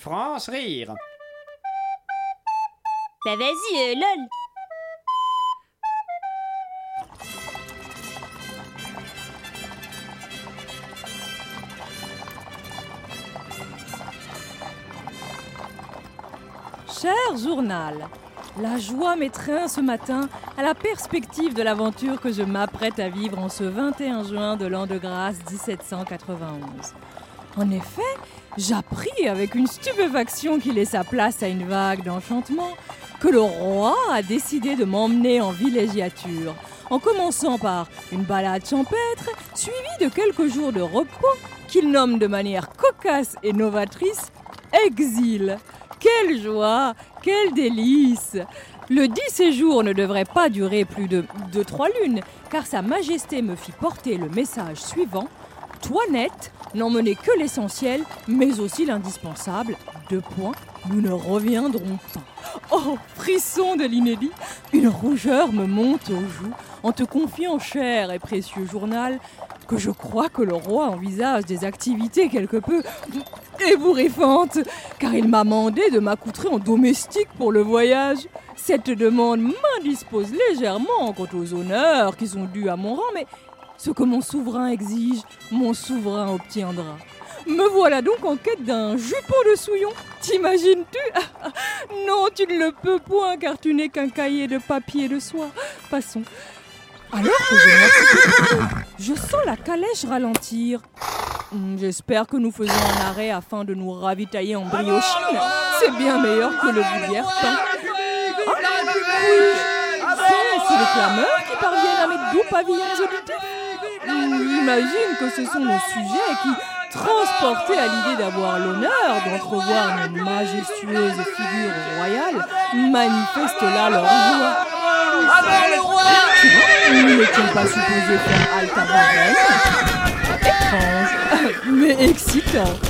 France rire. Bah vas-y, euh, lol. Cher journal, la joie m'étreint ce matin à la perspective de l'aventure que je m'apprête à vivre en ce 21 juin de l'an de grâce 1791. En effet, j'appris avec une stupéfaction qui laissa place à une vague d'enchantement que le roi a décidé de m'emmener en villégiature, en commençant par une balade champêtre, suivie de quelques jours de repos qu'il nomme de manière cocasse et novatrice exil. Quelle joie, quel délice Le dit séjour ne devrait pas durer plus de deux, trois lunes, car Sa Majesté me fit porter le message suivant. Toinette, n'emmenez que l'essentiel, mais aussi l'indispensable. Deux points, nous ne reviendrons pas. Oh, frisson de l'inédit Une rougeur me monte aux joues en te confiant, cher et précieux journal, que je crois que le roi envisage des activités quelque peu ébouriffantes, car il m'a mandé de m'accoutrer en domestique pour le voyage. Cette demande m'indispose légèrement quant aux honneurs qui sont dus à mon rang, mais ce que mon souverain exige, mon souverain obtiendra. Me voilà donc en quête d'un jupon de souillon. T'imagines-tu? Non, tu ne le peux point car tu n'es qu'un cahier de papier de soie. Passons. Alors que je sens la calèche ralentir. Hmm, J'espère que nous faisons un arrêt afin de nous ravitailler en briochine. C'est bien meilleur que le vulgaire. Ah, c'est les clameurs qui parviennent à mes doux. Hmm, J'imagine que ce sont nos sujets qui, transportés à l'idée d'avoir l'honneur d'entrevoir nos majestueuses figures royales, manifestent là leur joie. Nous n'étions pas supposés faire halte à Étrange, mais excitant.